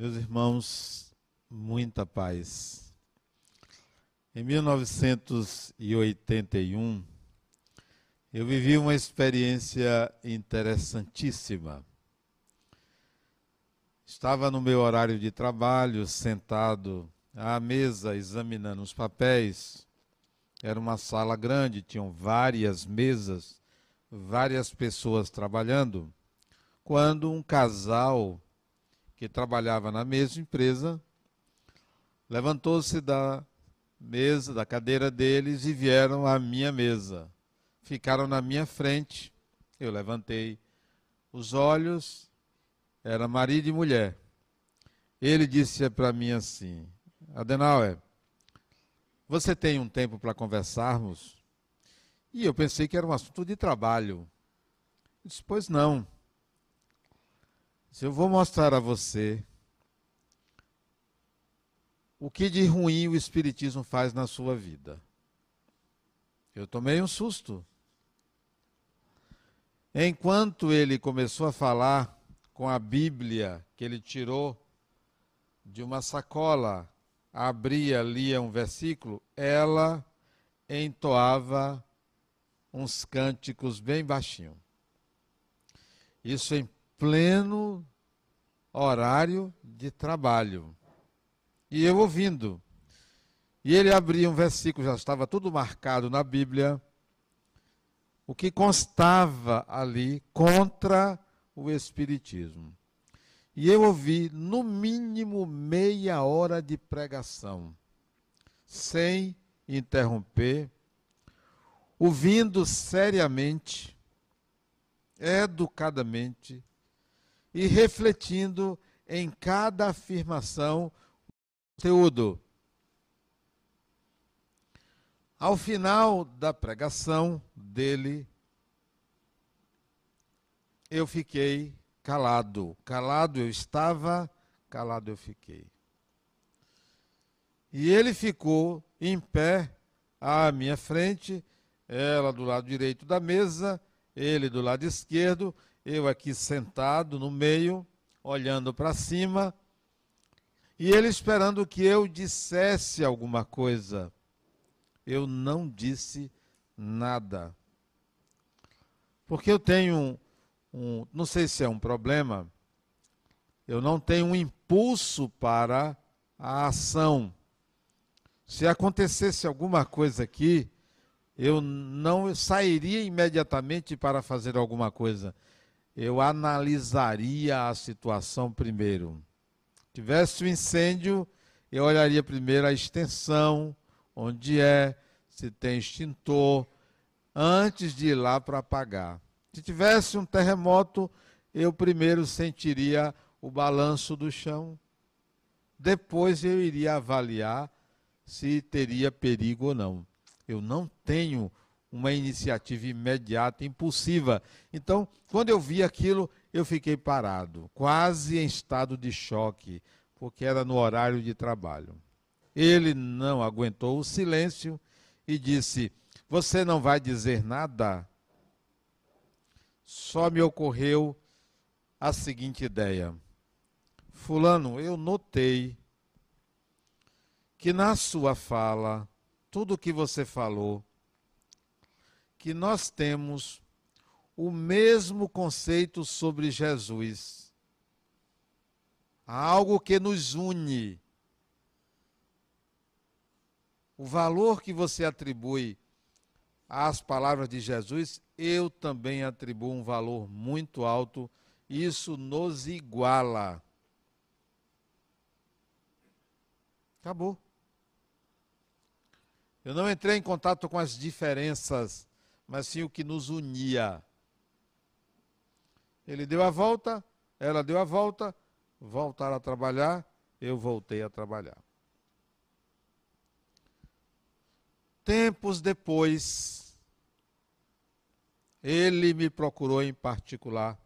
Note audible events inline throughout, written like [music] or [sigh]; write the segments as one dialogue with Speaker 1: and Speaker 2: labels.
Speaker 1: Meus irmãos, muita paz. Em 1981, eu vivi uma experiência interessantíssima. Estava no meu horário de trabalho, sentado à mesa, examinando os papéis. Era uma sala grande, tinham várias mesas, várias pessoas trabalhando. Quando um casal que trabalhava na mesma empresa, levantou-se da mesa, da cadeira deles e vieram à minha mesa. Ficaram na minha frente. Eu levantei os olhos, era marido e mulher. Ele disse para mim assim: Adenauer, você tem um tempo para conversarmos? E eu pensei que era um assunto de trabalho. Eu disse, pois não. Se eu vou mostrar a você o que de ruim o Espiritismo faz na sua vida. Eu tomei um susto. Enquanto ele começou a falar com a Bíblia que ele tirou de uma sacola, abria, lia um versículo, ela entoava uns cânticos bem baixinho. Isso em pleno horário de trabalho. E eu ouvindo. E ele abria um versículo, já estava tudo marcado na Bíblia, o que constava ali contra o Espiritismo. E eu ouvi no mínimo meia hora de pregação, sem interromper, ouvindo seriamente, educadamente, e refletindo em cada afirmação o conteúdo. Ao final da pregação dele, eu fiquei calado. Calado eu estava, calado eu fiquei. E ele ficou em pé à minha frente, ela do lado direito da mesa, ele do lado esquerdo, eu aqui sentado no meio, olhando para cima, e ele esperando que eu dissesse alguma coisa. Eu não disse nada. Porque eu tenho um, um, não sei se é um problema, eu não tenho um impulso para a ação. Se acontecesse alguma coisa aqui, eu não sairia imediatamente para fazer alguma coisa eu analisaria a situação primeiro. Tivesse um incêndio, eu olharia primeiro a extensão, onde é, se tem extintor, antes de ir lá para apagar. Se tivesse um terremoto, eu primeiro sentiria o balanço do chão. Depois eu iria avaliar se teria perigo ou não. Eu não tenho uma iniciativa imediata, impulsiva. Então, quando eu vi aquilo, eu fiquei parado, quase em estado de choque, porque era no horário de trabalho. Ele não aguentou o silêncio e disse: Você não vai dizer nada? Só me ocorreu a seguinte ideia. Fulano, eu notei que na sua fala, tudo o que você falou, que nós temos o mesmo conceito sobre Jesus. Há algo que nos une. O valor que você atribui às palavras de Jesus, eu também atribuo um valor muito alto. Isso nos iguala. Acabou. Eu não entrei em contato com as diferenças mas sim o que nos unia. Ele deu a volta, ela deu a volta, voltaram a trabalhar, eu voltei a trabalhar. Tempos depois, ele me procurou em particular.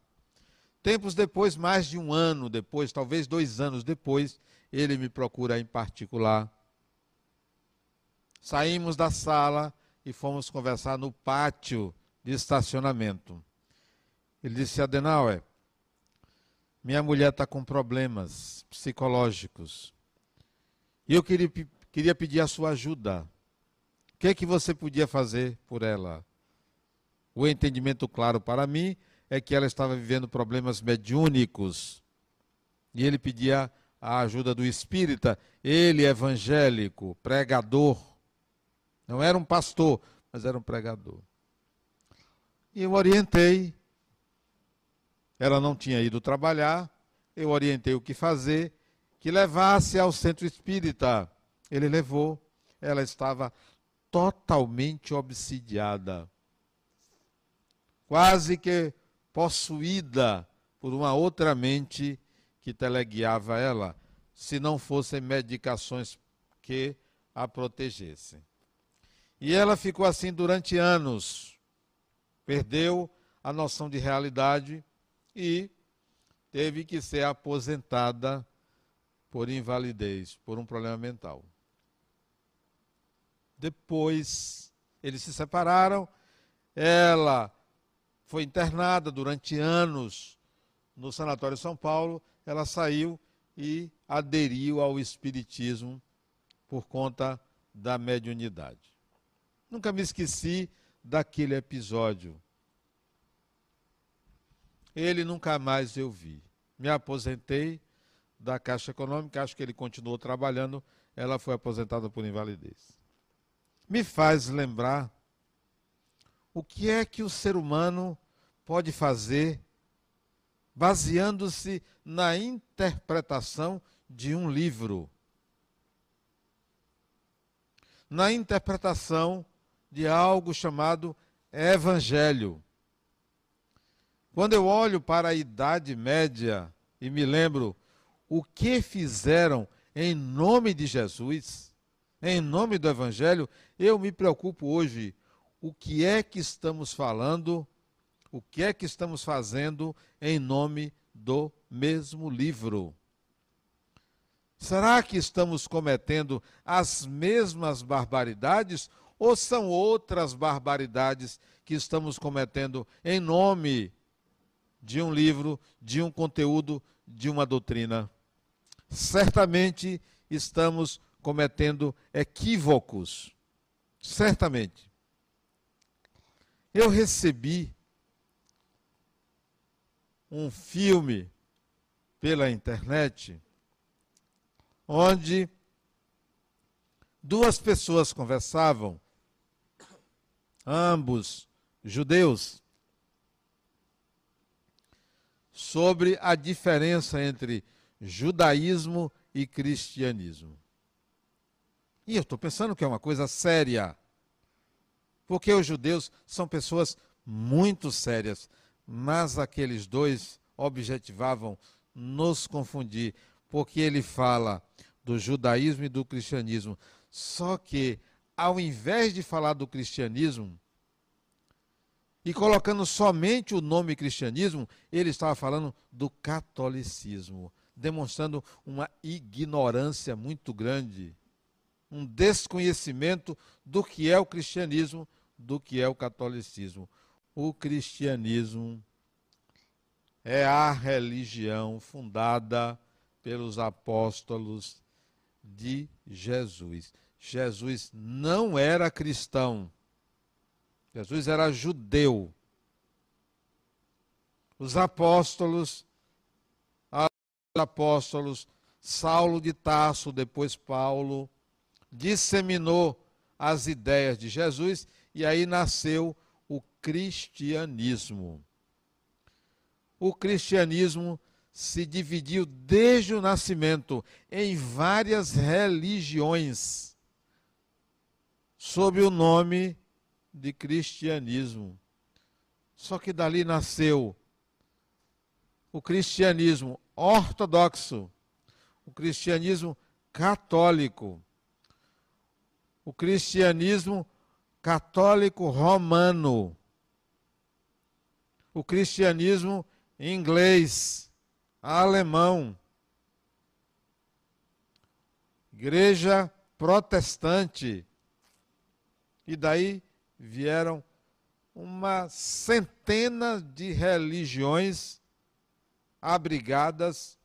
Speaker 1: Tempos depois, mais de um ano depois, talvez dois anos depois, ele me procura em particular. Saímos da sala, e fomos conversar no pátio de estacionamento. Ele disse: Adenauer, minha mulher está com problemas psicológicos. E eu queria, queria pedir a sua ajuda. O que é que você podia fazer por ela? O entendimento claro para mim é que ela estava vivendo problemas mediúnicos. E ele pedia a ajuda do espírita, ele evangélico, pregador. Não era um pastor, mas era um pregador. E eu orientei. Ela não tinha ido trabalhar, eu orientei o que fazer, que levasse ao centro espírita. Ele levou. Ela estava totalmente obsidiada, quase que possuída por uma outra mente que teleguiava ela, se não fossem medicações que a protegessem. E ela ficou assim durante anos, perdeu a noção de realidade e teve que ser aposentada por invalidez, por um problema mental. Depois, eles se separaram, ela foi internada durante anos no Sanatório São Paulo, ela saiu e aderiu ao Espiritismo por conta da mediunidade. Nunca me esqueci daquele episódio. Ele nunca mais eu vi. Me aposentei da Caixa Econômica, acho que ele continuou trabalhando, ela foi aposentada por invalidez. Me faz lembrar o que é que o ser humano pode fazer baseando-se na interpretação de um livro, na interpretação de algo chamado Evangelho. Quando eu olho para a Idade Média e me lembro o que fizeram em nome de Jesus, em nome do Evangelho, eu me preocupo hoje o que é que estamos falando o que é que estamos fazendo em nome do mesmo livro? Será que estamos cometendo as mesmas barbaridades ou são outras barbaridades que estamos cometendo em nome de um livro, de um conteúdo, de uma doutrina? Certamente estamos cometendo equívocos. Certamente. Eu recebi um filme pela internet onde duas pessoas conversavam, ambos judeus, sobre a diferença entre judaísmo e cristianismo. E eu estou pensando que é uma coisa séria, porque os judeus são pessoas muito sérias mas aqueles dois objetivavam nos confundir, porque ele fala do judaísmo e do cristianismo. Só que, ao invés de falar do cristianismo, e colocando somente o nome cristianismo, ele estava falando do catolicismo, demonstrando uma ignorância muito grande, um desconhecimento do que é o cristianismo, do que é o catolicismo o cristianismo é a religião fundada pelos apóstolos de Jesus. Jesus não era cristão. Jesus era judeu. Os apóstolos, os apóstolos, Saulo de Tarso, depois Paulo, disseminou as ideias de Jesus e aí nasceu cristianismo. O cristianismo se dividiu desde o nascimento em várias religiões sob o nome de cristianismo. Só que dali nasceu o cristianismo ortodoxo, o cristianismo católico, o cristianismo católico romano, o cristianismo inglês, alemão, igreja protestante. E daí vieram uma centena de religiões abrigadas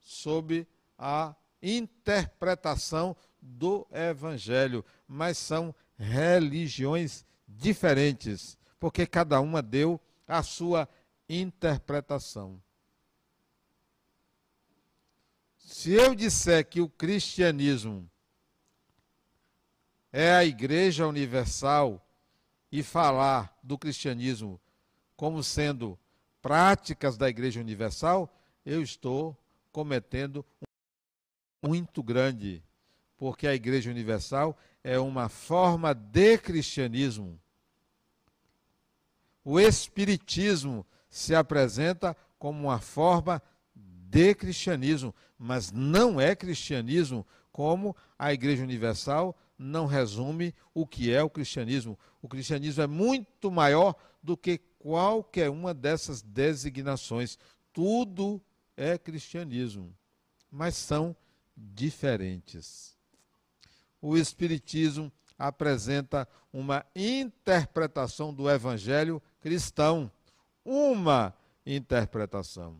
Speaker 1: sob a interpretação do Evangelho, mas são religiões diferentes, porque cada uma deu a sua interpretação. Se eu disser que o cristianismo é a Igreja Universal e falar do cristianismo como sendo práticas da Igreja Universal, eu estou cometendo um muito grande, porque a Igreja Universal é uma forma de cristianismo. O Espiritismo se apresenta como uma forma de cristianismo, mas não é cristianismo como a Igreja Universal não resume o que é o cristianismo. O cristianismo é muito maior do que qualquer uma dessas designações. Tudo é cristianismo, mas são diferentes. O Espiritismo apresenta uma interpretação do Evangelho cristão, uma interpretação.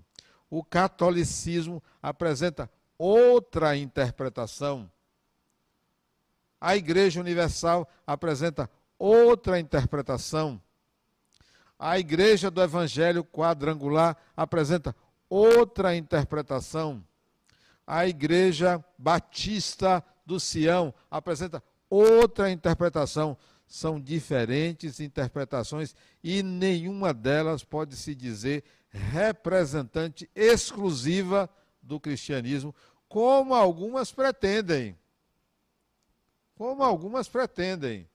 Speaker 1: O catolicismo apresenta outra interpretação. A Igreja Universal apresenta outra interpretação. A Igreja do Evangelho Quadrangular apresenta outra interpretação. A Igreja Batista do Sião apresenta outra interpretação. São diferentes interpretações e nenhuma delas pode se dizer representante exclusiva do cristianismo, como algumas pretendem. Como algumas pretendem.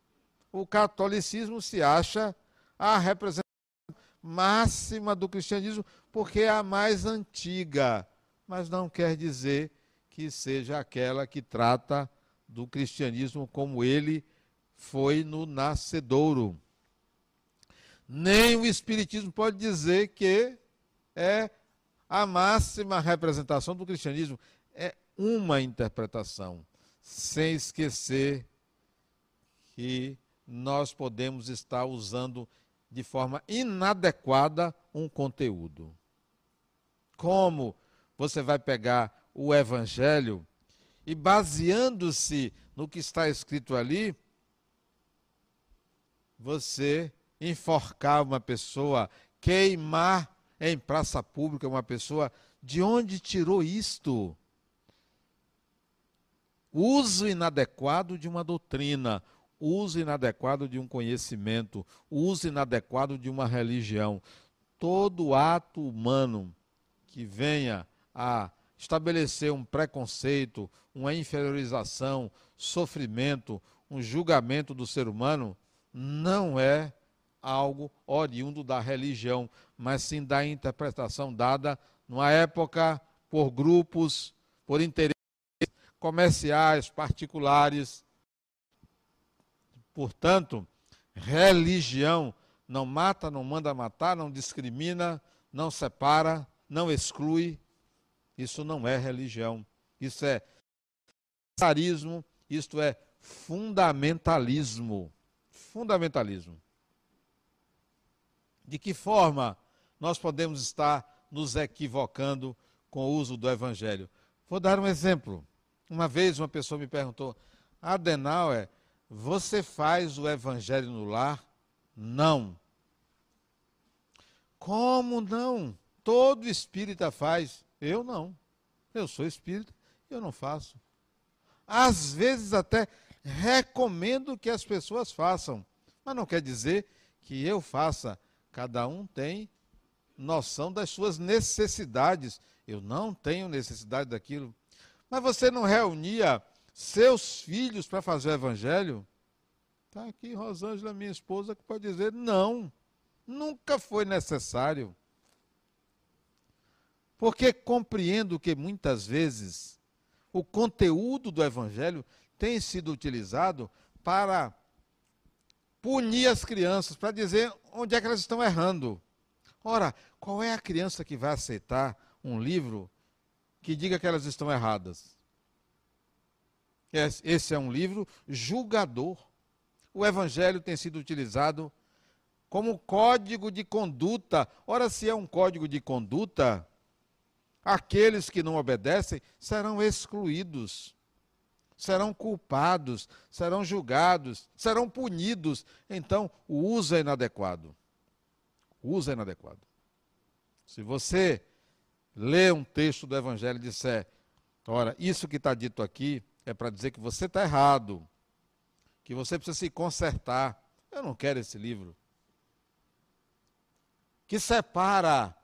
Speaker 1: O catolicismo se acha a representação máxima do cristianismo, porque é a mais antiga, mas não quer dizer que seja aquela que trata do cristianismo como ele foi no nascedouro. Nem o Espiritismo pode dizer que é a máxima representação do cristianismo. É uma interpretação, sem esquecer que nós podemos estar usando de forma inadequada um conteúdo. Como você vai pegar o evangelho e baseando-se no que está escrito ali, você enforcar uma pessoa, queimar em praça pública uma pessoa, de onde tirou isto? Uso inadequado de uma doutrina, uso inadequado de um conhecimento, uso inadequado de uma religião. Todo ato humano que venha a estabelecer um preconceito, uma inferiorização, sofrimento, um julgamento do ser humano, não é algo oriundo da religião, mas sim da interpretação dada numa época por grupos, por interesses comerciais, particulares, Portanto, religião não mata, não manda matar, não discrimina, não separa, não exclui. Isso não é religião. Isso é carismo, isto é fundamentalismo. Fundamentalismo. De que forma nós podemos estar nos equivocando com o uso do evangelho? Vou dar um exemplo. Uma vez uma pessoa me perguntou: Adenauer, você faz o evangelho no lar? Não. Como não? Todo espírita faz. Eu não. Eu sou espírita, eu não faço. Às vezes até recomendo que as pessoas façam, mas não quer dizer que eu faça. Cada um tem noção das suas necessidades. Eu não tenho necessidade daquilo. Mas você não reunia seus filhos para fazer o evangelho? Está aqui Rosângela, minha esposa, que pode dizer: não, nunca foi necessário. Porque compreendo que muitas vezes o conteúdo do evangelho tem sido utilizado para punir as crianças, para dizer onde é que elas estão errando. Ora, qual é a criança que vai aceitar um livro que diga que elas estão erradas? Esse é um livro julgador. O evangelho tem sido utilizado como código de conduta. Ora, se é um código de conduta, aqueles que não obedecem serão excluídos, serão culpados, serão julgados, serão punidos. Então, o uso é inadequado. O uso é inadequado. Se você lê um texto do Evangelho e disser, ora, isso que está dito aqui é para dizer que você está errado, que você precisa se consertar. Eu não quero esse livro. Que separa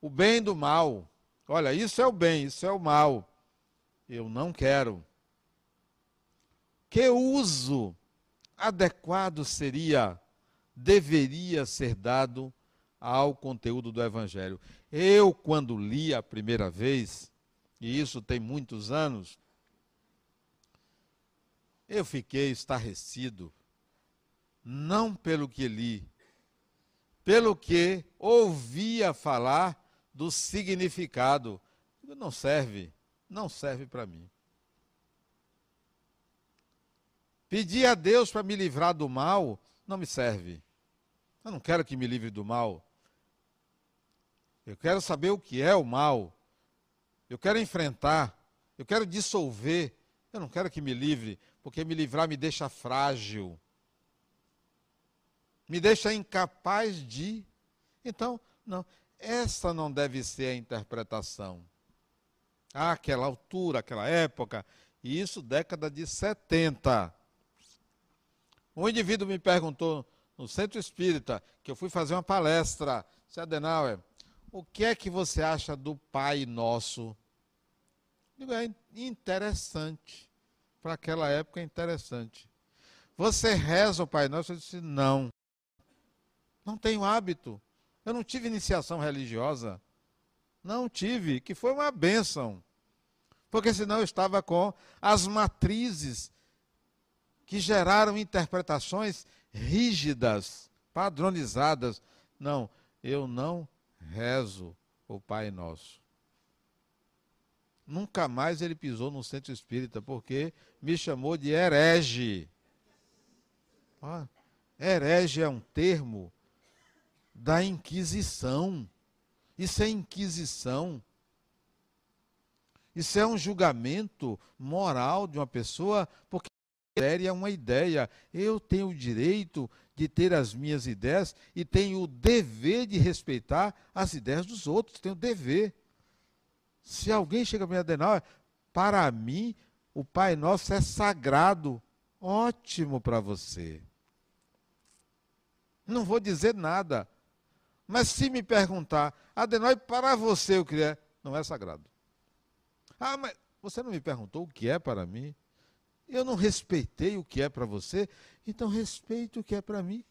Speaker 1: o bem do mal. Olha, isso é o bem, isso é o mal. Eu não quero. Que uso adequado seria, deveria ser dado ao conteúdo do Evangelho? Eu, quando li a primeira vez, e isso tem muitos anos, eu fiquei estarrecido, não pelo que li, pelo que ouvia falar do significado. Não serve, não serve para mim. Pedir a Deus para me livrar do mal não me serve. Eu não quero que me livre do mal. Eu quero saber o que é o mal. Eu quero enfrentar. Eu quero dissolver. Eu não quero que me livre, porque me livrar me deixa frágil. Me deixa incapaz de. Então, não. Essa não deve ser a interpretação. Ah, aquela altura, aquela época, e isso década de 70. Um indivíduo me perguntou no centro espírita, que eu fui fazer uma palestra, se Adenauer, o que é que você acha do Pai Nosso? Digo, é interessante. Para aquela época é interessante. Você reza o Pai Nosso? Eu disse, não. Não tenho hábito. Eu não tive iniciação religiosa. Não tive, que foi uma bênção. Porque senão eu estava com as matrizes que geraram interpretações rígidas, padronizadas. Não, eu não rezo o Pai Nosso. Nunca mais ele pisou no centro espírita, porque me chamou de herege. Ah, herege é um termo da Inquisição. Isso é Inquisição. Isso é um julgamento moral de uma pessoa, porque é uma ideia. Eu tenho o direito de ter as minhas ideias e tenho o dever de respeitar as ideias dos outros. Tenho o dever. Se alguém chega para mim e para mim, o Pai Nosso é sagrado. Ótimo para você. Não vou dizer nada. Mas se me perguntar, Adenói, para você o que é, não é sagrado. Ah, mas você não me perguntou o que é para mim? Eu não respeitei o que é para você, então respeite o que é para mim.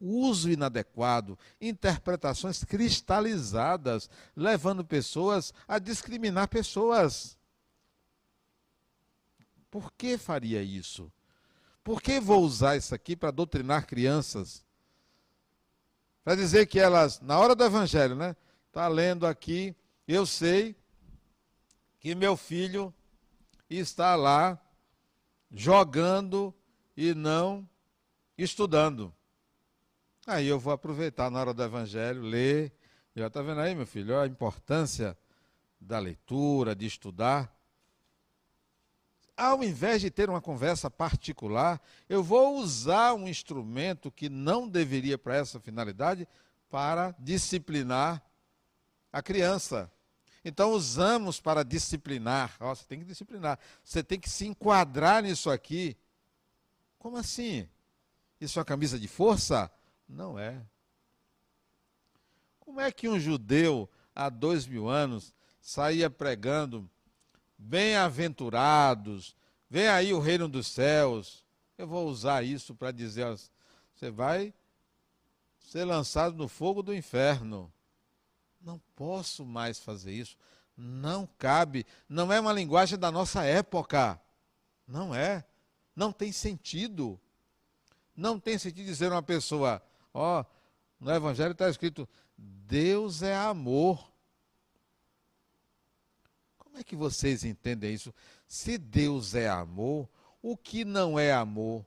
Speaker 1: Uso inadequado, interpretações cristalizadas, levando pessoas a discriminar pessoas. Por que faria isso? Por que vou usar isso aqui para doutrinar crianças? Para dizer que elas, na hora do evangelho, né? Está lendo aqui, eu sei que meu filho está lá jogando e não estudando. Aí eu vou aproveitar na hora do evangelho, ler. Já está vendo aí, meu filho, a importância da leitura, de estudar ao invés de ter uma conversa particular, eu vou usar um instrumento que não deveria para essa finalidade para disciplinar a criança. Então usamos para disciplinar. Oh, você tem que disciplinar. Você tem que se enquadrar nisso aqui. Como assim? Isso é uma camisa de força? Não é. Como é que um judeu há dois mil anos saía pregando Bem-aventurados, vem aí o reino dos céus. Eu vou usar isso para dizer: você vai ser lançado no fogo do inferno. Não posso mais fazer isso. Não cabe. Não é uma linguagem da nossa época. Não é. Não tem sentido. Não tem sentido dizer uma pessoa: ó, no Evangelho está escrito: Deus é amor. Como é que vocês entendem isso? Se Deus é amor, o que não é amor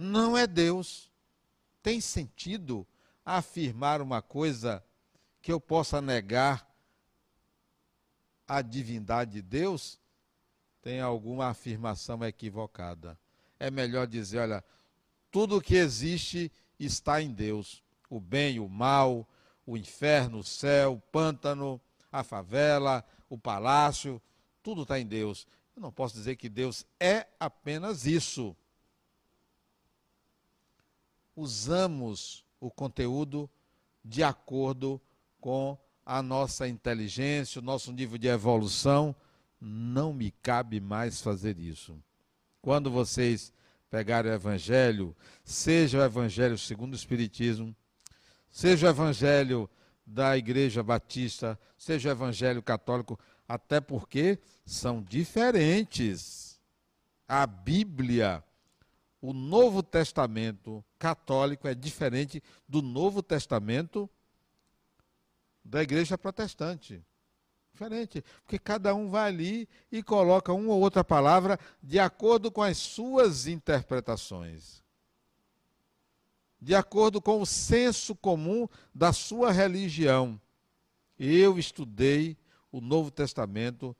Speaker 1: não é Deus. Tem sentido afirmar uma coisa que eu possa negar a divindade de Deus, tem alguma afirmação equivocada. É melhor dizer, olha, tudo que existe está em Deus. O bem, o mal, o inferno, o céu, o pântano, a favela, o palácio, tudo está em Deus. Eu não posso dizer que Deus é apenas isso. Usamos o conteúdo de acordo com a nossa inteligência, o nosso nível de evolução. Não me cabe mais fazer isso. Quando vocês pegarem o Evangelho, seja o Evangelho segundo o Espiritismo, seja o Evangelho da Igreja Batista, seja o Evangelho Católico, até porque são diferentes. A Bíblia, o Novo Testamento católico é diferente do Novo Testamento da Igreja Protestante. Diferente, porque cada um vai ali e coloca uma ou outra palavra de acordo com as suas interpretações. De acordo com o senso comum da sua religião. Eu estudei o Novo Testamento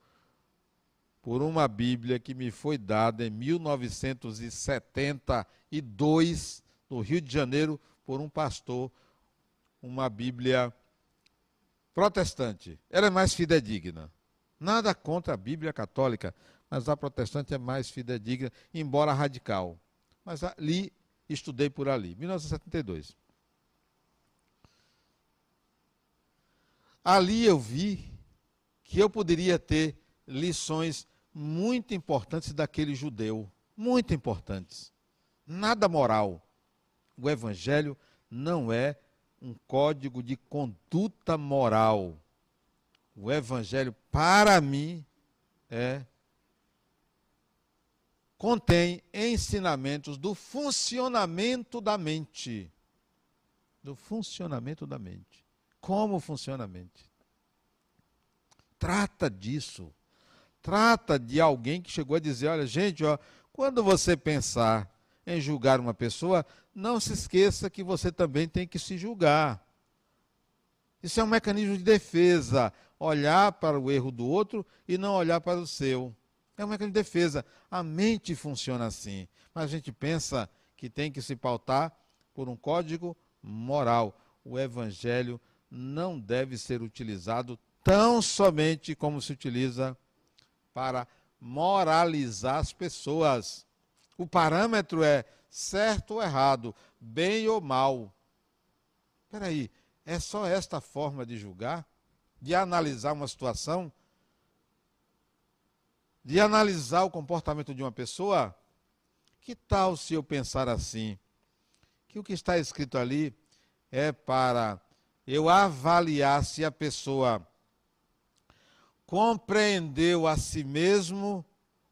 Speaker 1: por uma Bíblia que me foi dada em 1972, no Rio de Janeiro, por um pastor, uma Bíblia protestante. Ela é mais fidedigna. Nada contra a Bíblia católica, mas a protestante é mais fidedigna, embora radical. Mas ali, estudei por ali, 1972. Ali eu vi que eu poderia ter lições muito importantes daquele judeu, muito importantes. Nada moral. O evangelho não é um código de conduta moral. O evangelho para mim é contém ensinamentos do funcionamento da mente. Do funcionamento da mente. Como funciona a mente? trata disso. Trata de alguém que chegou a dizer: olha, gente, ó, quando você pensar em julgar uma pessoa, não se esqueça que você também tem que se julgar. Isso é um mecanismo de defesa. Olhar para o erro do outro e não olhar para o seu. É um mecanismo de defesa. A mente funciona assim. Mas a gente pensa que tem que se pautar por um código moral. O evangelho não deve ser utilizado tão somente como se utiliza para moralizar as pessoas. O parâmetro é certo ou errado, bem ou mal. Espera aí, é só esta forma de julgar? De analisar uma situação? De analisar o comportamento de uma pessoa? Que tal se eu pensar assim? Que o que está escrito ali é para eu avaliar se a pessoa compreendeu a si mesmo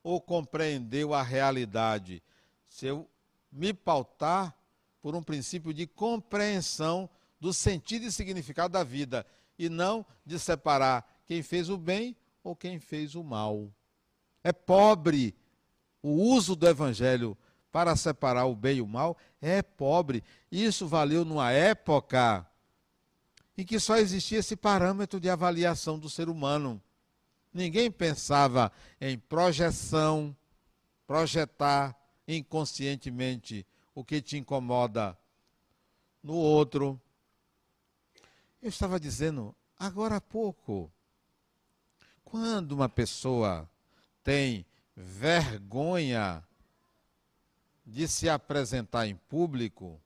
Speaker 1: ou compreendeu a realidade? Se eu me pautar por um princípio de compreensão do sentido e significado da vida e não de separar quem fez o bem ou quem fez o mal. É pobre o uso do evangelho para separar o bem e o mal, é pobre. Isso valeu numa época em que só existia esse parâmetro de avaliação do ser humano. Ninguém pensava em projeção, projetar inconscientemente o que te incomoda no outro. Eu estava dizendo agora há pouco, quando uma pessoa tem vergonha de se apresentar em público,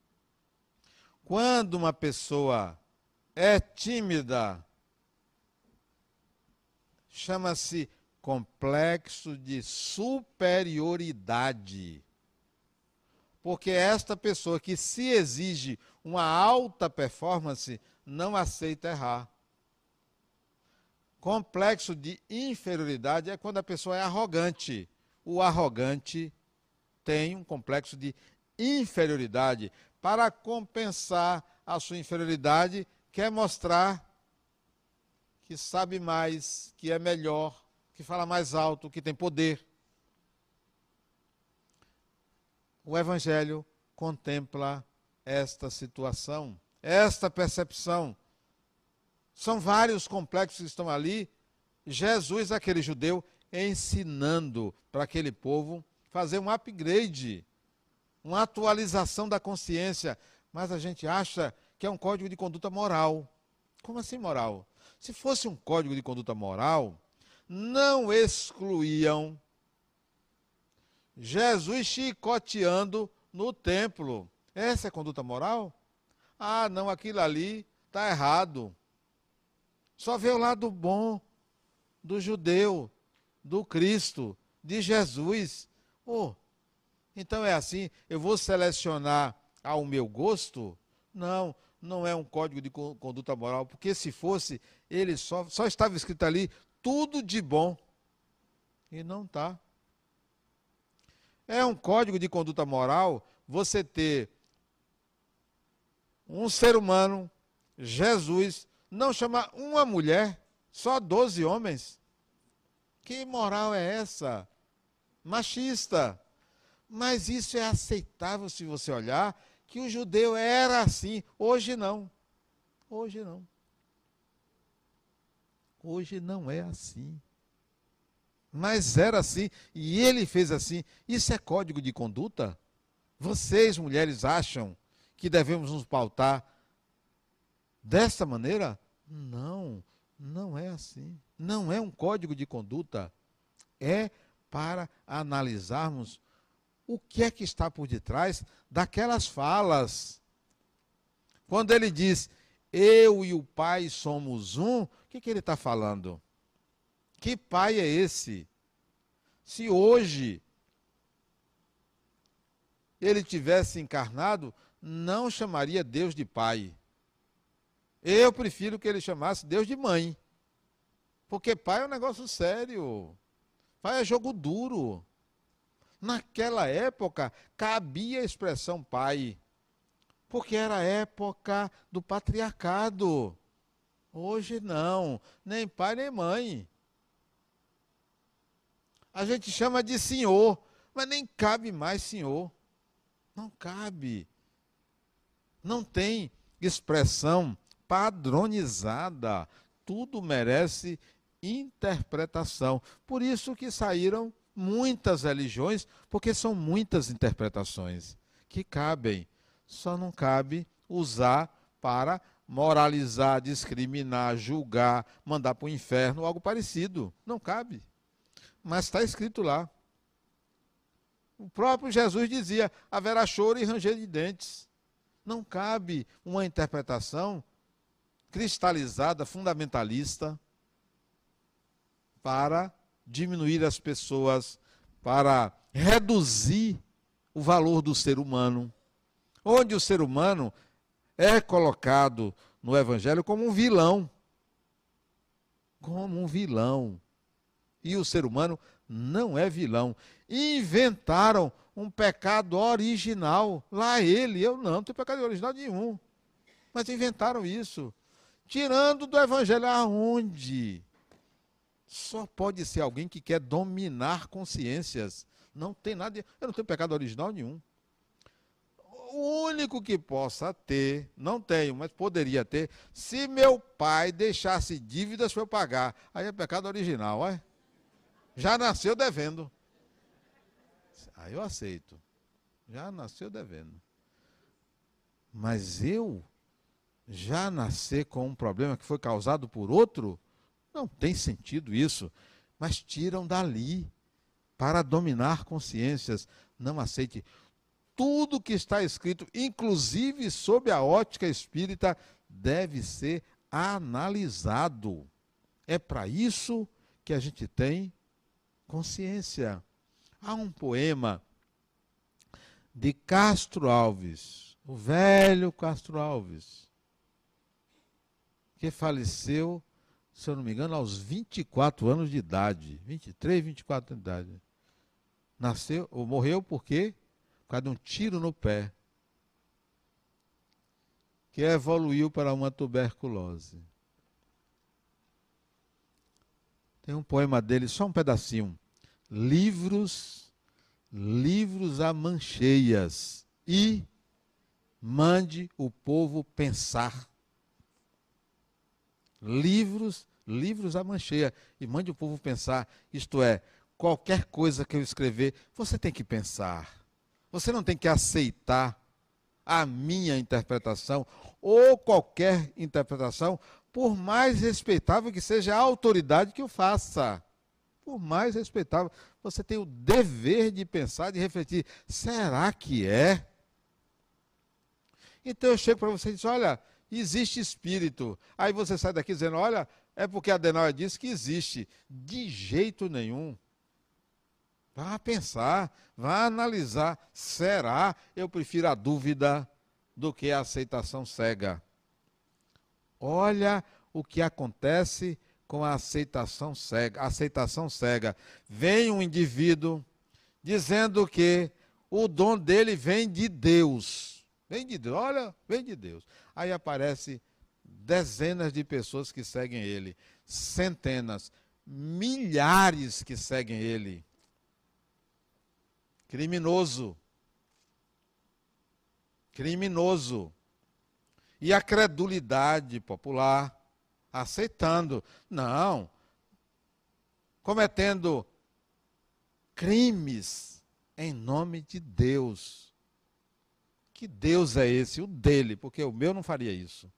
Speaker 1: quando uma pessoa é tímida chama-se complexo de superioridade. Porque esta pessoa que se exige uma alta performance não aceita errar. Complexo de inferioridade é quando a pessoa é arrogante. O arrogante tem um complexo de inferioridade. Para compensar a sua inferioridade, quer mostrar que sabe mais, que é melhor, que fala mais alto, que tem poder. O Evangelho contempla esta situação. esta percepção. São vários complexos que estão ali. Jesus, aquele judeu, ensinando para aquele povo fazer um upgrade, uma atualização da consciência. Mas a gente acha que é um código de conduta moral. Como assim moral? Se fosse um código de conduta moral, não excluíam Jesus chicoteando no templo. Essa é conduta moral? Ah, não, aquilo ali está errado. Só vê o lado bom do judeu, do Cristo, de Jesus. Oh, então é assim, eu vou selecionar ao meu gosto? Não, não é um código de conduta moral, porque se fosse, ele só, só estava escrito ali tudo de bom. E não está. É um código de conduta moral você ter um ser humano, Jesus, não chamar uma mulher, só 12 homens. Que moral é essa? Machista. Mas isso é aceitável se você olhar que o judeu era assim. Hoje não. Hoje não. Hoje não é assim. Mas era assim e ele fez assim. Isso é código de conduta? Vocês, mulheres, acham que devemos nos pautar dessa maneira? Não, não é assim. Não é um código de conduta. É para analisarmos o que é que está por detrás daquelas falas. Quando ele diz, eu e o Pai somos um, que, que ele está falando? Que pai é esse? Se hoje ele tivesse encarnado, não chamaria Deus de pai. Eu prefiro que ele chamasse Deus de mãe. Porque pai é um negócio sério. Pai é jogo duro. Naquela época, cabia a expressão pai, porque era a época do patriarcado. Hoje não, nem pai nem mãe. A gente chama de senhor, mas nem cabe mais senhor. Não cabe. Não tem expressão padronizada. Tudo merece interpretação. Por isso que saíram muitas religiões, porque são muitas interpretações que cabem. Só não cabe usar para moralizar, discriminar, julgar, mandar para o inferno, algo parecido. Não cabe. Mas está escrito lá. O próprio Jesus dizia: haverá choro e ranger de dentes. Não cabe uma interpretação cristalizada, fundamentalista, para diminuir as pessoas, para reduzir o valor do ser humano. Onde o ser humano é colocado no Evangelho como um vilão. Como um vilão. E o ser humano não é vilão. Inventaram um pecado original. Lá ele, eu não, não tenho pecado original nenhum. Mas inventaram isso. Tirando do Evangelho aonde? só pode ser alguém que quer dominar consciências. Não tem nada. De, eu não tenho pecado original nenhum. O único que possa ter, não tenho, mas poderia ter, se meu pai deixasse dívidas para eu pagar. Aí é pecado original, é? Já nasceu devendo. Aí eu aceito. Já nasceu devendo. Mas eu já nascer com um problema que foi causado por outro, não tem sentido isso. Mas tiram dali para dominar consciências. Não aceite. Tudo que está escrito, inclusive sob a ótica espírita, deve ser analisado. É para isso que a gente tem consciência. Há um poema de Castro Alves, o velho Castro Alves, que faleceu se eu não me engano, aos 24 anos de idade. 23, 24 anos de idade. Nasceu, ou morreu por quê? Por causa de um tiro no pé. Que evoluiu para uma tuberculose. Tem um poema dele, só um pedacinho. Livros, livros a mancheias e Mande o povo pensar. Livros, livros a mancheia. E mande o povo pensar. Isto é, qualquer coisa que eu escrever, você tem que pensar. Você não tem que aceitar a minha interpretação ou qualquer interpretação, por mais respeitável que seja a autoridade que o faça. Por mais respeitável, você tem o dever de pensar, de refletir: será que é? Então eu chego para você e digo: olha, existe espírito. Aí você sai daqui dizendo: olha, é porque a Adenauer disse que existe. De jeito nenhum. Vá pensar, vá analisar. Será? Eu prefiro a dúvida do que a aceitação cega. Olha o que acontece com a aceitação cega. Aceitação cega. Vem um indivíduo dizendo que o dom dele vem de Deus. Vem de Deus. Olha, vem de Deus. Aí aparece dezenas de pessoas que seguem ele, centenas, milhares que seguem ele. Criminoso criminoso. E a credulidade popular aceitando. Não. Cometendo crimes em nome de Deus. Que Deus é esse? O dele, porque o meu não faria isso.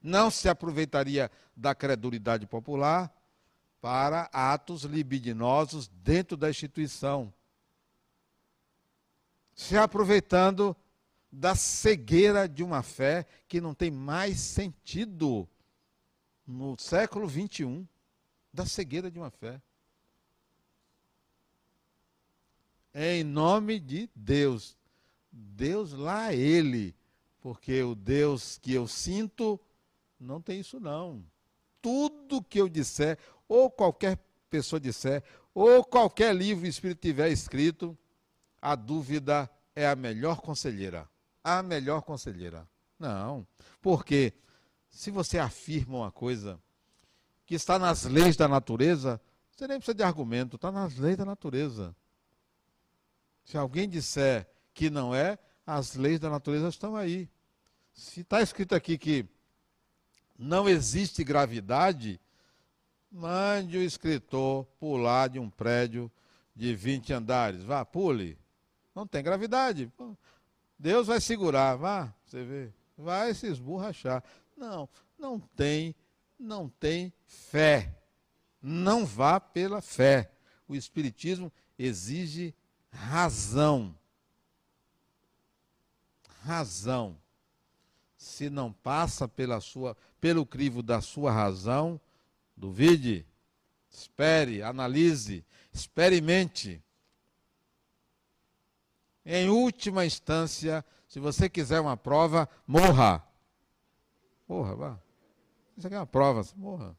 Speaker 1: Não se aproveitaria da credulidade popular para atos libidinosos dentro da instituição. Se aproveitando da cegueira de uma fé que não tem mais sentido no século 21, da cegueira de uma fé. É em nome de Deus. Deus lá ele, porque o Deus que eu sinto não tem isso não. Tudo que eu disser, ou qualquer pessoa disser, ou qualquer livro espírito tiver escrito, a dúvida é a melhor conselheira a melhor conselheira. Não. Porque se você afirma uma coisa que está nas leis da natureza, você nem precisa de argumento, está nas leis da natureza. Se alguém disser que não é, as leis da natureza estão aí. Se está escrito aqui que não existe gravidade, mande o escritor pular de um prédio de 20 andares. Vá, pule. Não tem gravidade. Deus vai segurar, vá, você vê, vai se esborrachar. Não, não tem, não tem fé. Não vá pela fé. O Espiritismo exige razão. Razão. Se não passa pela sua, pelo crivo da sua razão, duvide, espere, analise, experimente. Em última instância, se você quiser uma prova, morra. Morra, vá. Isso aqui é uma prova, morra.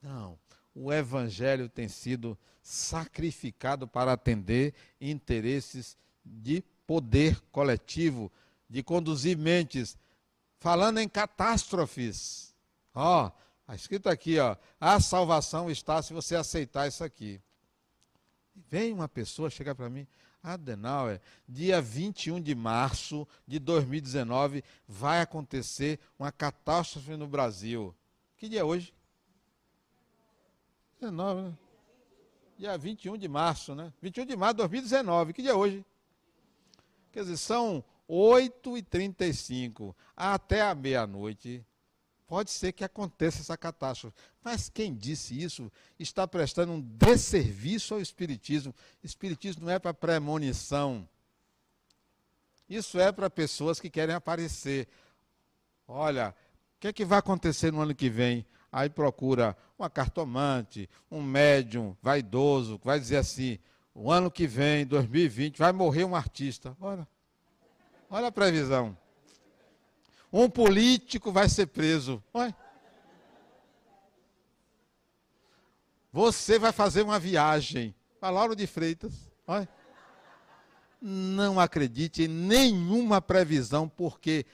Speaker 1: Não. O evangelho tem sido sacrificado para atender interesses de poder coletivo, de conduzir mentes, falando em catástrofes. Ó, está escrito aqui, ó, a salvação está se você aceitar isso aqui. Vem uma pessoa chegar para mim, Adenauer, dia 21 de março de 2019, vai acontecer uma catástrofe no Brasil. Que dia é hoje? 19, né? Dia 21 de março, né? 21 de março de 2019. Que dia é hoje? Quer dizer, são 8h35 até a meia-noite pode ser que aconteça essa catástrofe. Mas quem disse isso está prestando um desserviço ao Espiritismo. Espiritismo não é para premonição. Isso é para pessoas que querem aparecer. Olha, o que, é que vai acontecer no ano que vem? Aí procura uma cartomante, um médium vaidoso, que vai dizer assim: o ano que vem, 2020, vai morrer um artista. Olha, olha a previsão. Um político vai ser preso. Ué? Você vai fazer uma viagem para Lauro de Freitas. Ué? Não acredite em nenhuma previsão, porque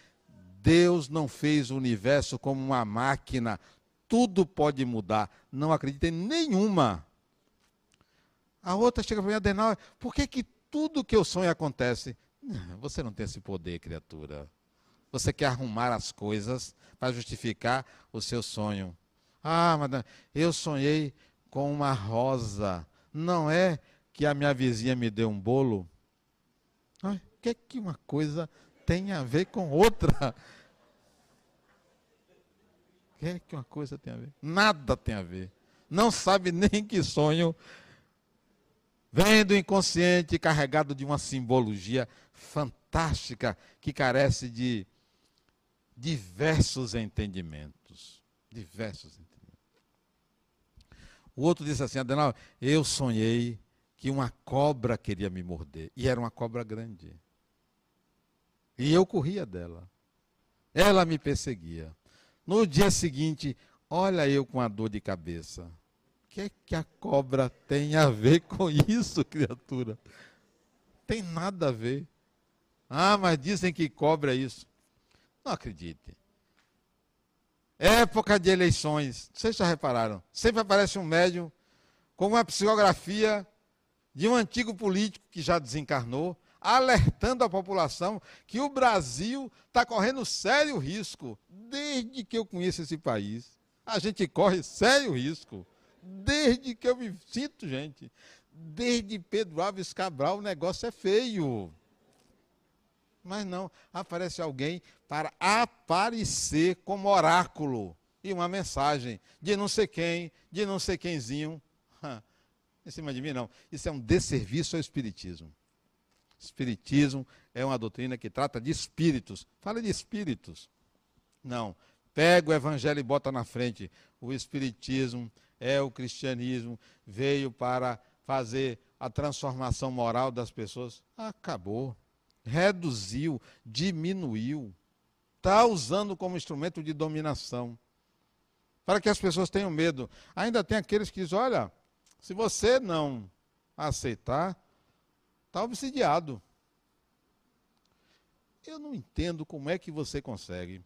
Speaker 1: Deus não fez o universo como uma máquina. Tudo pode mudar. Não acredite em nenhuma. A outra chega para mim, Adenal, por que, que tudo que eu sonho acontece? Você não tem esse poder, criatura. Você quer arrumar as coisas para justificar o seu sonho. Ah, madame, eu sonhei com uma rosa. Não é que a minha vizinha me deu um bolo? O que é que uma coisa tem a ver com outra? O que é que uma coisa tem a ver? Nada tem a ver. Não sabe nem que sonho vem do inconsciente carregado de uma simbologia fantástica que carece de diversos entendimentos. Diversos entendimentos. O outro disse assim: Adenal, eu sonhei que uma cobra queria me morder. E era uma cobra grande. E eu corria dela. Ela me perseguia. No dia seguinte, olha eu com a dor de cabeça que é que a cobra tem a ver com isso, criatura? Tem nada a ver. Ah, mas dizem que cobra é isso. Não acredite. Época de eleições. Vocês já repararam? Sempre aparece um médium com uma psicografia de um antigo político que já desencarnou, alertando a população que o Brasil está correndo sério risco. Desde que eu conheço esse país, a gente corre sério risco Desde que eu me sinto, gente, desde Pedro Alves Cabral, o negócio é feio. Mas não, aparece alguém para aparecer como oráculo e uma mensagem de não sei quem, de não sei quemzinho. Em cima de mim, não. Isso é um desserviço ao Espiritismo. Espiritismo é uma doutrina que trata de espíritos. Fala de espíritos. Não. Pega o evangelho e bota na frente. O Espiritismo é o cristianismo, veio para fazer a transformação moral das pessoas. Acabou. Reduziu, diminuiu. Está usando como instrumento de dominação. Para que as pessoas tenham medo. Ainda tem aqueles que dizem: olha, se você não aceitar, está obsidiado. Eu não entendo como é que você consegue.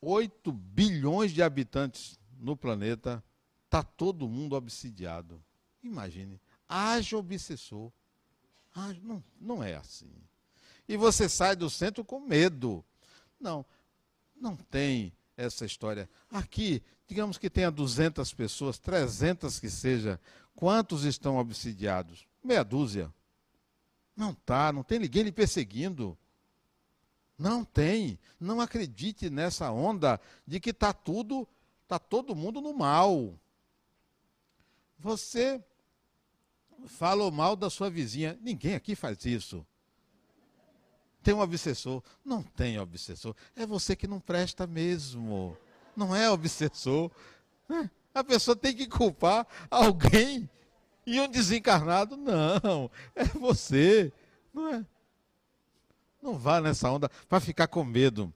Speaker 1: 8 bilhões de habitantes no planeta, está todo mundo obsidiado. Imagine, haja obsessor. Haja, não, não é assim. E você sai do centro com medo. Não, não tem essa história. Aqui, digamos que tenha 200 pessoas, 300 que seja, quantos estão obsidiados? Meia dúzia. Não tá, não tem ninguém lhe perseguindo. Não tem. Não acredite nessa onda de que está tudo Está todo mundo no mal. Você falou mal da sua vizinha. Ninguém aqui faz isso. Tem um obsessor. Não tem obsessor. É você que não presta mesmo. Não é obsessor. É. A pessoa tem que culpar alguém e um desencarnado. Não. É você. Não é? Não vá nessa onda para ficar com medo.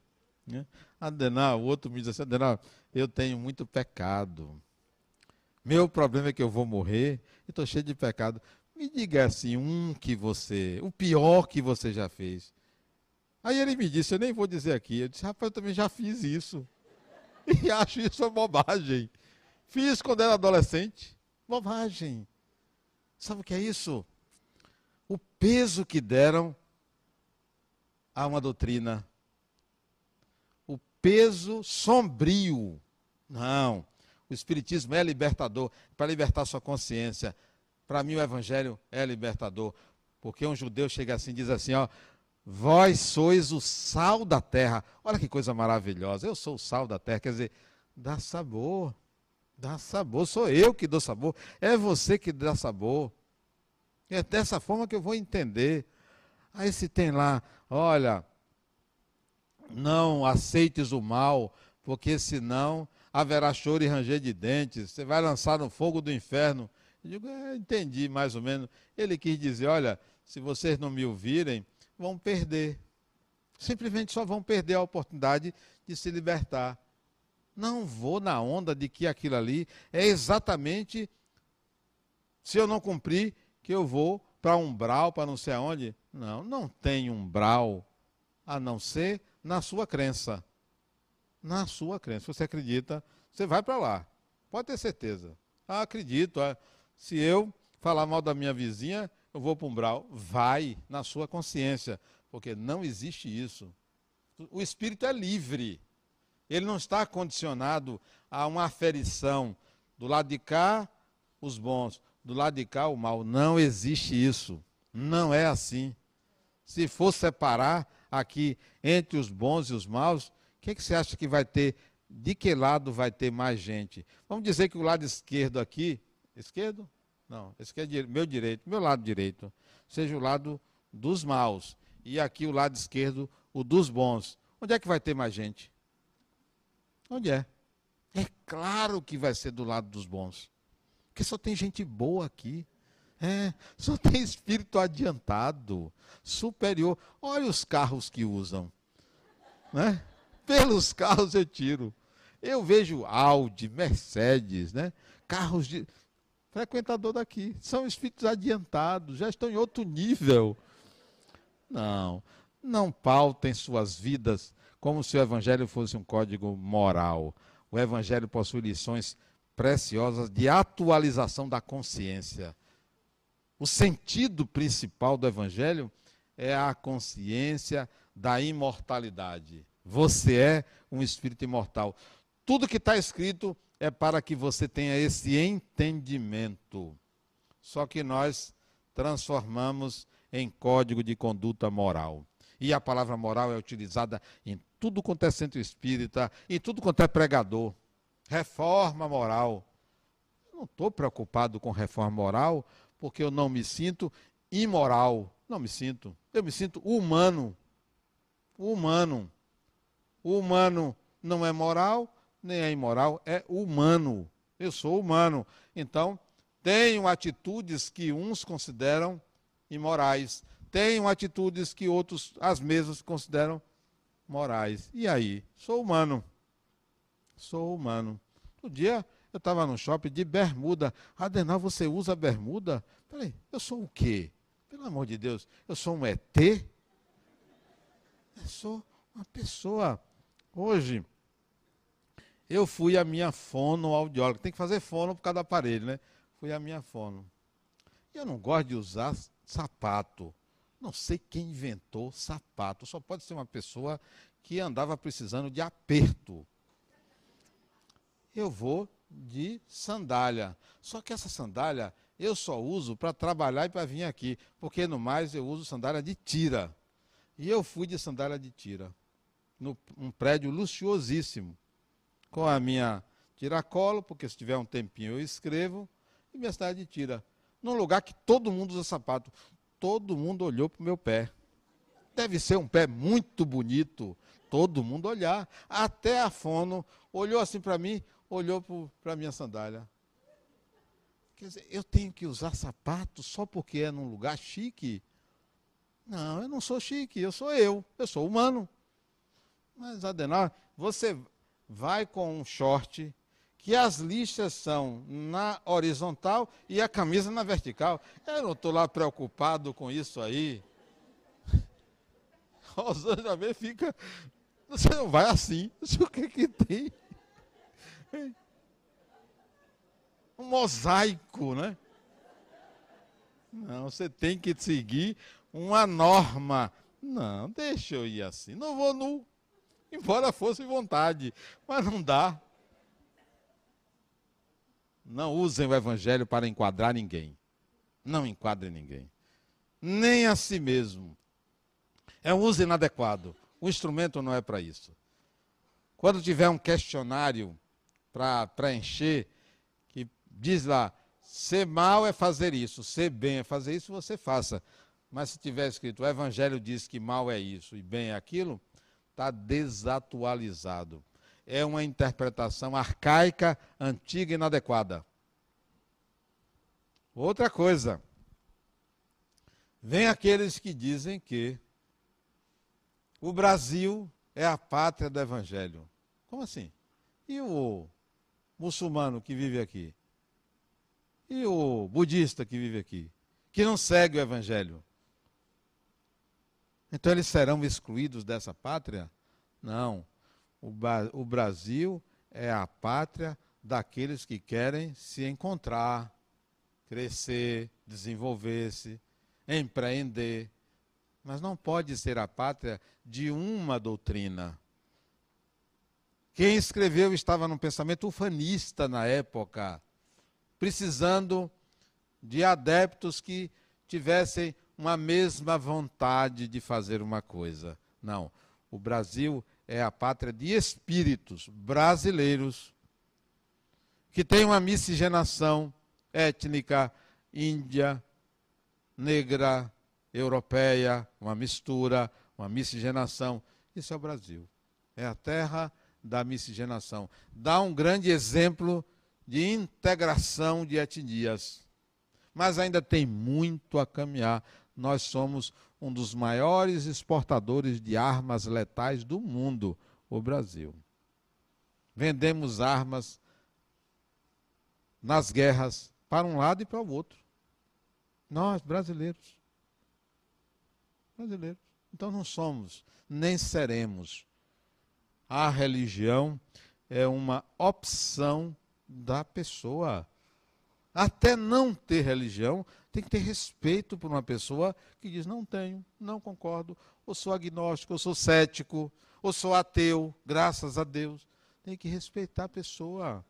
Speaker 1: Né? Adenal, o outro me diz assim, Adenal, eu tenho muito pecado. Meu problema é que eu vou morrer e estou cheio de pecado. Me diga assim, um que você, o pior que você já fez. Aí ele me disse, eu nem vou dizer aqui. Eu disse, rapaz, eu também já fiz isso. [laughs] E acho isso uma bobagem. Fiz quando era adolescente. Bobagem. Sabe o que é isso? O peso que deram a uma doutrina peso sombrio. Não. O Espiritismo é libertador para libertar sua consciência. Para mim, o Evangelho é libertador. Porque um judeu chega assim e diz assim: ó, Vós sois o sal da terra. Olha que coisa maravilhosa. Eu sou o sal da terra. Quer dizer, dá sabor. Dá sabor. Sou eu que dou sabor. É você que dá sabor. É dessa forma que eu vou entender. Aí se tem lá, olha, não aceites o mal, porque senão haverá choro e ranger de dentes, você vai lançar no fogo do inferno. Eu digo, é, entendi mais ou menos. Ele quis dizer, olha, se vocês não me ouvirem, vão perder. Simplesmente só vão perder a oportunidade de se libertar. Não vou na onda de que aquilo ali é exatamente, se eu não cumprir, que eu vou para umbral, para não sei aonde. Não, não tem umbral, a não ser na sua crença. Na sua crença. Você acredita, você vai para lá. Pode ter certeza. Ah, acredito. Ah, se eu falar mal da minha vizinha, eu vou para um umbral. Vai na sua consciência, porque não existe isso. O espírito é livre. Ele não está condicionado a uma aferição. Do lado de cá, os bons, do lado de cá, o mal. Não existe isso. Não é assim. Se for separar aqui entre os bons e os maus, o que, que você acha que vai ter? De que lado vai ter mais gente? Vamos dizer que o lado esquerdo aqui, esquerdo? Não, esse aqui é meu direito, meu lado direito, seja o lado dos maus. E aqui o lado esquerdo, o dos bons. Onde é que vai ter mais gente? Onde é? É claro que vai ser do lado dos bons. Porque só tem gente boa aqui. É, só [laughs] tem espírito adiantado, superior. Olha os carros que usam. Né? Pelos carros eu tiro. Eu vejo Audi, Mercedes, né? carros de. Frequentador daqui. São espíritos adiantados, já estão em outro nível. Não, não pautem suas vidas como se o Evangelho fosse um código moral. O Evangelho possui lições preciosas de atualização da consciência. O sentido principal do Evangelho é a consciência da imortalidade. Você é um espírito imortal. Tudo que está escrito é para que você tenha esse entendimento. Só que nós transformamos em código de conduta moral. E a palavra moral é utilizada em tudo quanto é centro espírita, em tudo quanto é pregador. Reforma moral. Eu não estou preocupado com reforma moral, porque eu não me sinto imoral. Não me sinto. Eu me sinto humano. Humano. O humano não é moral, nem é imoral, é humano. Eu sou humano. Então, tenho atitudes que uns consideram imorais, tenho atitudes que outros, as mesmas, consideram morais. E aí? Sou humano. Sou humano. Um dia eu estava no shopping de bermuda. Adenal, você usa bermuda? Peraí, eu sou o quê? Pelo amor de Deus, eu sou um ET? Eu sou uma pessoa. Hoje, eu fui a minha fono audióloga. Tem que fazer fono por causa do aparelho, né? Fui a minha fono. Eu não gosto de usar sapato. Não sei quem inventou sapato. Só pode ser uma pessoa que andava precisando de aperto. Eu vou de sandália. Só que essa sandália eu só uso para trabalhar e para vir aqui, porque no mais eu uso sandália de tira. E eu fui de sandália de tira, num um prédio luxuosíssimo, com a minha tiracolo, porque se tiver um tempinho eu escrevo, e minha sandália de tira. Num lugar que todo mundo usa sapato todo mundo olhou para o meu pé. Deve ser um pé muito bonito, todo mundo olhar. Até a fono olhou assim para mim, olhou para a minha sandália. Quer dizer, eu tenho que usar sapato só porque é num lugar chique? Não, eu não sou chique, eu sou eu, eu sou humano. Mas, Adenal, você vai com um short que as listas são na horizontal e a camisa na vertical. Eu não estou lá preocupado com isso aí. [laughs] Rosângela vê, fica. Você não vai assim. [laughs] O que, que tem? Um mosaico, né? Não, você tem que seguir uma norma. Não, deixa eu ir assim. Não vou nu. Embora fosse vontade. Mas não dá. Não usem o evangelho para enquadrar ninguém. Não enquadre ninguém. Nem a si mesmo. É um uso inadequado. O instrumento não é para isso. Quando tiver um questionário para preencher, que diz lá, ser mal é fazer isso, ser bem é fazer isso, você faça. Mas se tiver escrito, o Evangelho diz que mal é isso e bem é aquilo, está desatualizado é uma interpretação arcaica, antiga e inadequada. Outra coisa, vem aqueles que dizem que o Brasil é a pátria do Evangelho. Como assim? E o muçulmano que vive aqui? E o budista que vive aqui? Que não segue o Evangelho? Então eles serão excluídos dessa pátria? Não. O, o Brasil é a pátria daqueles que querem se encontrar, crescer, desenvolver-se. empreender. Mas não pode ser a pátria de uma doutrina. Quem escreveu estava num pensamento ufanista na época, precisando de adeptos que tivessem uma mesma vontade de fazer uma coisa. Não, o Brasil é a pátria de espíritos brasileiros que tem uma miscigenação étnica índia, negra, europeia, uma mistura, uma miscigenação. Isso é o Brasil. É a terra da miscigenação. Dá um grande exemplo de integração de etnias. Mas ainda tem muito a caminhar. Nós somos um dos maiores exportadores de armas letais do mundo, o Brasil. Vendemos armas nas guerras para um lado e para o outro. Nós, brasileiros. Brasileiros. Então não somos, nem seremos. A religião é uma opção da pessoa. Até não ter religião, tem que ter respeito por uma pessoa que diz: não tenho, não concordo, ou sou agnóstico, ou sou cético, ou sou ateu, graças a Deus. Tem que respeitar a pessoa.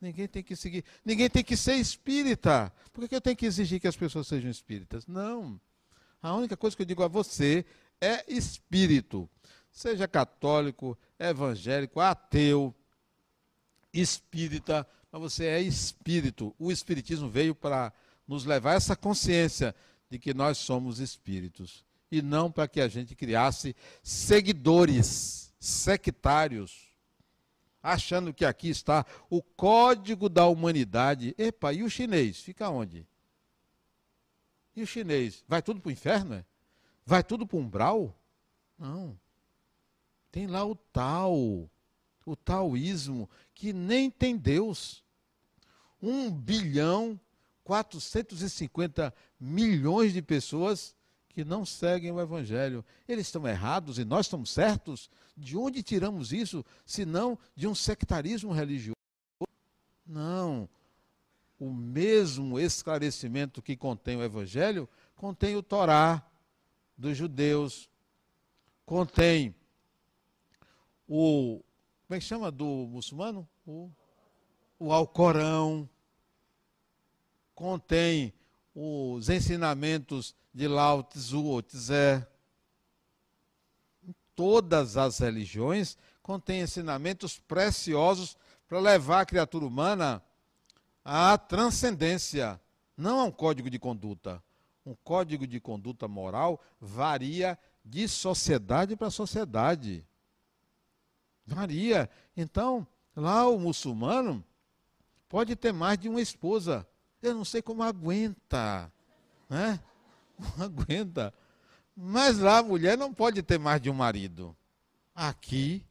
Speaker 1: Ninguém tem que seguir. Ninguém tem que ser espírita. Por que eu tenho que exigir que as pessoas sejam espíritas? Não. A única coisa que eu digo a você é espírito. Seja católico, evangélico, ateu, espírita, mas você é espírito. O espiritismo veio para nos levar a essa consciência de que nós somos espíritos e não para que a gente criasse seguidores sectários achando que aqui está o código da humanidade. Epa, e o chinês? Fica onde? E o chinês? Vai tudo para o inferno? É? Vai tudo para o umbral? Não. Tem lá o tal, o taoísmo, que nem tem Deus. Um bilhão 450 milhões de pessoas que não seguem o Evangelho. Eles estão errados e nós estamos certos? De onde tiramos isso, se não de um sectarismo religioso? Não. O mesmo esclarecimento que contém o Evangelho contém o Torá dos judeus, contém o. Como é que chama do muçulmano? O, o Alcorão, contém os ensinamentos de Lao Tzu ou Tzé. Todas as religiões contêm ensinamentos preciosos para levar a criatura humana à transcendência, não a um código de conduta. Um código de conduta moral varia de sociedade para sociedade. Varia. Então, lá o muçulmano pode ter mais de uma esposa. Eu não sei como aguenta. Né? Não aguenta. Mas lá a mulher não pode ter mais de um marido. Aqui,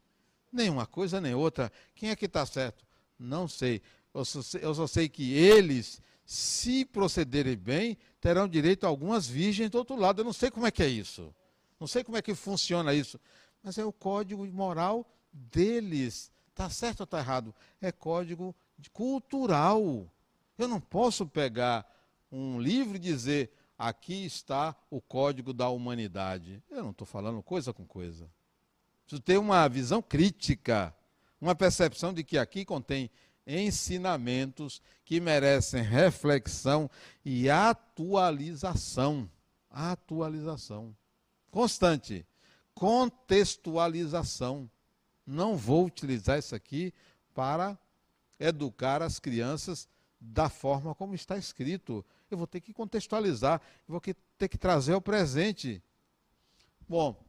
Speaker 1: nenhuma coisa nem outra. Quem é que está certo? Não sei. Eu só sei, eu só sei que eles, se procederem bem, terão direito a algumas virgens do outro lado. Eu não sei como é que é isso. Não sei como é que funciona isso. Mas é o código moral deles. Está certo ou está errado? É código cultural. Eu não posso pegar um livro e dizer aqui está o código da humanidade. Eu não estou falando coisa com coisa. Preciso ter uma visão crítica, uma percepção de que aqui contém ensinamentos que merecem reflexão e atualização. Atualização. Constante. Contextualização. Não vou utilizar isso aqui para educar as crianças da forma como está escrito. Eu vou ter que contextualizar, vou ter que trazer o presente. Bom,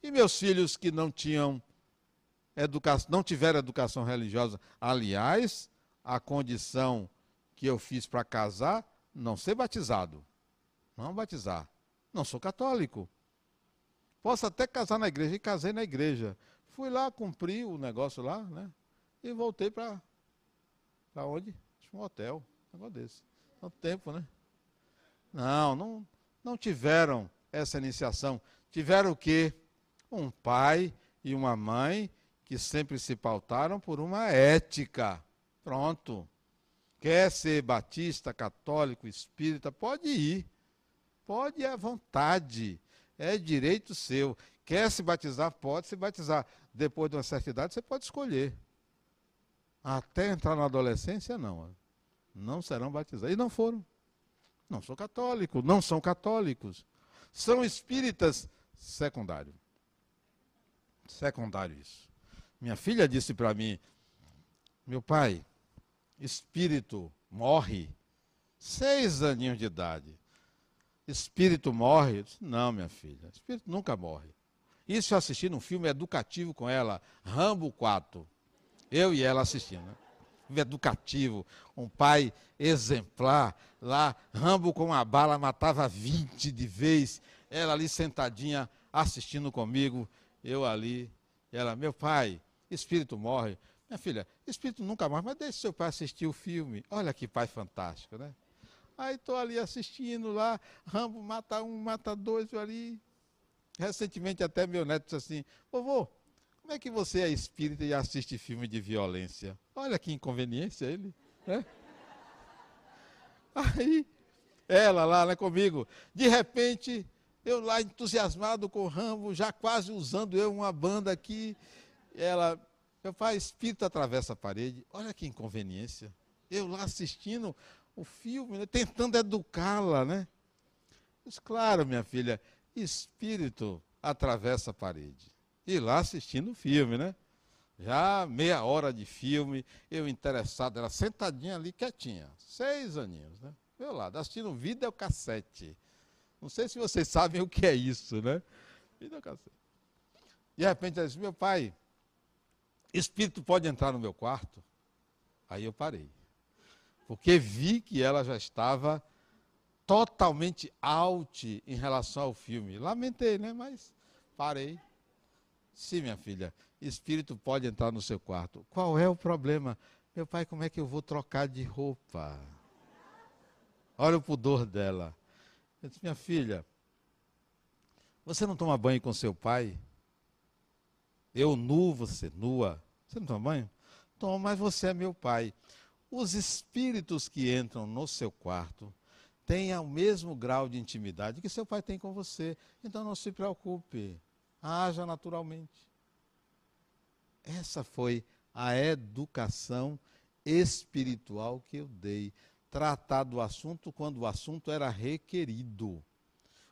Speaker 1: e meus filhos que não tinham educação, não tiveram educação religiosa, aliás, a condição que eu fiz para casar, não ser batizado. Não batizar. Não sou católico. Posso até casar na igreja, e casei na igreja. Fui lá, cumpri o negócio lá, né? E voltei para. Para onde? Um hotel, um negócio desse. Tanto tempo, né? Não, não, não tiveram essa iniciação. Tiveram o quê? Um pai e uma mãe que sempre se pautaram por uma ética. Pronto. Quer ser batista, católico, espírita, pode ir. Pode à vontade. É direito seu. Quer se batizar? Pode se batizar. Depois de uma certa idade, você pode escolher. Até entrar na adolescência, não. Não serão batizados. E não foram. Não sou católico, não são católicos. São espíritas secundário. Secundário isso. Minha filha disse para mim: Meu pai, espírito morre. Seis aninhos de idade. Espírito morre? Não, minha filha, espírito nunca morre. Isso eu assisti num filme educativo com ela, Rambo 4. Eu e ela assistindo. Né? Filme educativo, um pai exemplar. Lá, Rambo com uma bala matava 20 de vez. Ela ali sentadinha assistindo comigo, eu ali. Ela, meu pai, espírito morre. Minha filha, espírito nunca morre, mas deixe seu pai assistir o filme. Olha que pai fantástico, né? Aí estou ali assistindo lá, Rambo mata um, mata dois ali. Recentemente até meu neto disse assim, vovô, como é que você é espírita e assiste filme de violência? Olha que inconveniência ele, né? Aí, ela lá, né, comigo, de repente, eu lá entusiasmado com o Rambo, já quase usando eu uma banda aqui, ela, meu pai, espírito atravessa a parede, olha que inconveniência. Eu lá assistindo o filme, né, tentando educá-la, né? Mas, claro, minha filha, espírito atravessa a parede. E lá assistindo o filme, né? Já meia hora de filme, eu interessado, ela sentadinha ali quietinha, seis aninhos, né? Meu lado, assistindo videocassete. Não sei se vocês sabem o que é isso, né? Videocassete. De repente ela disse, meu pai, espírito pode entrar no meu quarto? Aí eu parei porque vi que ela já estava totalmente out em relação ao filme. Lamentei, né? Mas parei. Sim, minha filha, espírito pode entrar no seu quarto. Qual é o problema? Meu pai, como é que eu vou trocar de roupa? Olha o pudor dela. Eu disse, minha filha, você não toma banho com seu pai? Eu nu, você nua. Você não toma banho? Toma, mas você é meu pai os espíritos que entram no seu quarto têm o mesmo grau de intimidade que seu pai tem com você. Então não se preocupe, haja naturalmente. Essa foi a educação espiritual que eu dei. Tratar do assunto quando o assunto era requerido.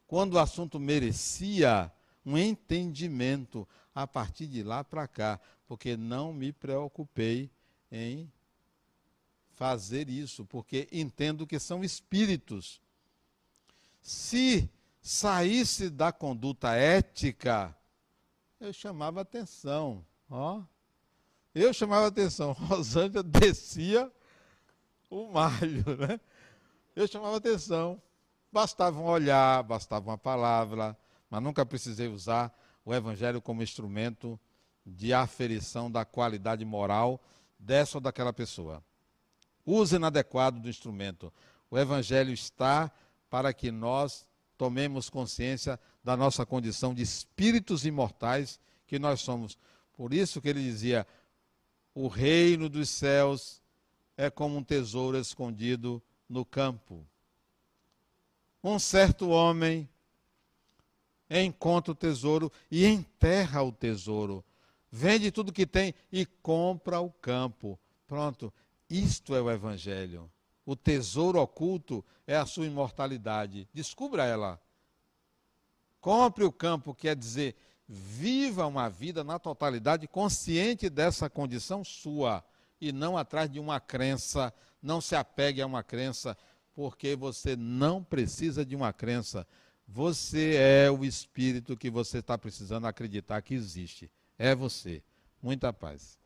Speaker 1: Quando o assunto merecia um entendimento a partir de lá para cá, porque não me preocupei em fazer isso, porque entendo que são espíritos. Se saísse da conduta ética, eu chamava atenção. Ó, eu chamava atenção. [laughs] Rosângela descia o malho, né? Eu chamava atenção. Bastava um olhar, bastava uma palavra, mas nunca precisei usar o evangelho como instrumento de aferição da qualidade moral dessa ou daquela pessoa uso inadequado do instrumento. O Evangelho está para que nós tomemos consciência da nossa condição de espíritos imortais que nós somos. Por isso que ele dizia: o reino dos céus é como um tesouro escondido no campo. Um certo homem encontra o tesouro e enterra o tesouro. Vende tudo que tem e compra o campo. Pronto. Isto é o Evangelho. O tesouro oculto é a sua imortalidade. Descubra ela. Compre o campo, quer dizer, viva uma vida na totalidade, consciente dessa condição sua e não atrás de uma crença. Não se apegue a uma crença, porque você não precisa de uma crença. Você é o espírito que você está precisando acreditar que existe. É você. Muita paz.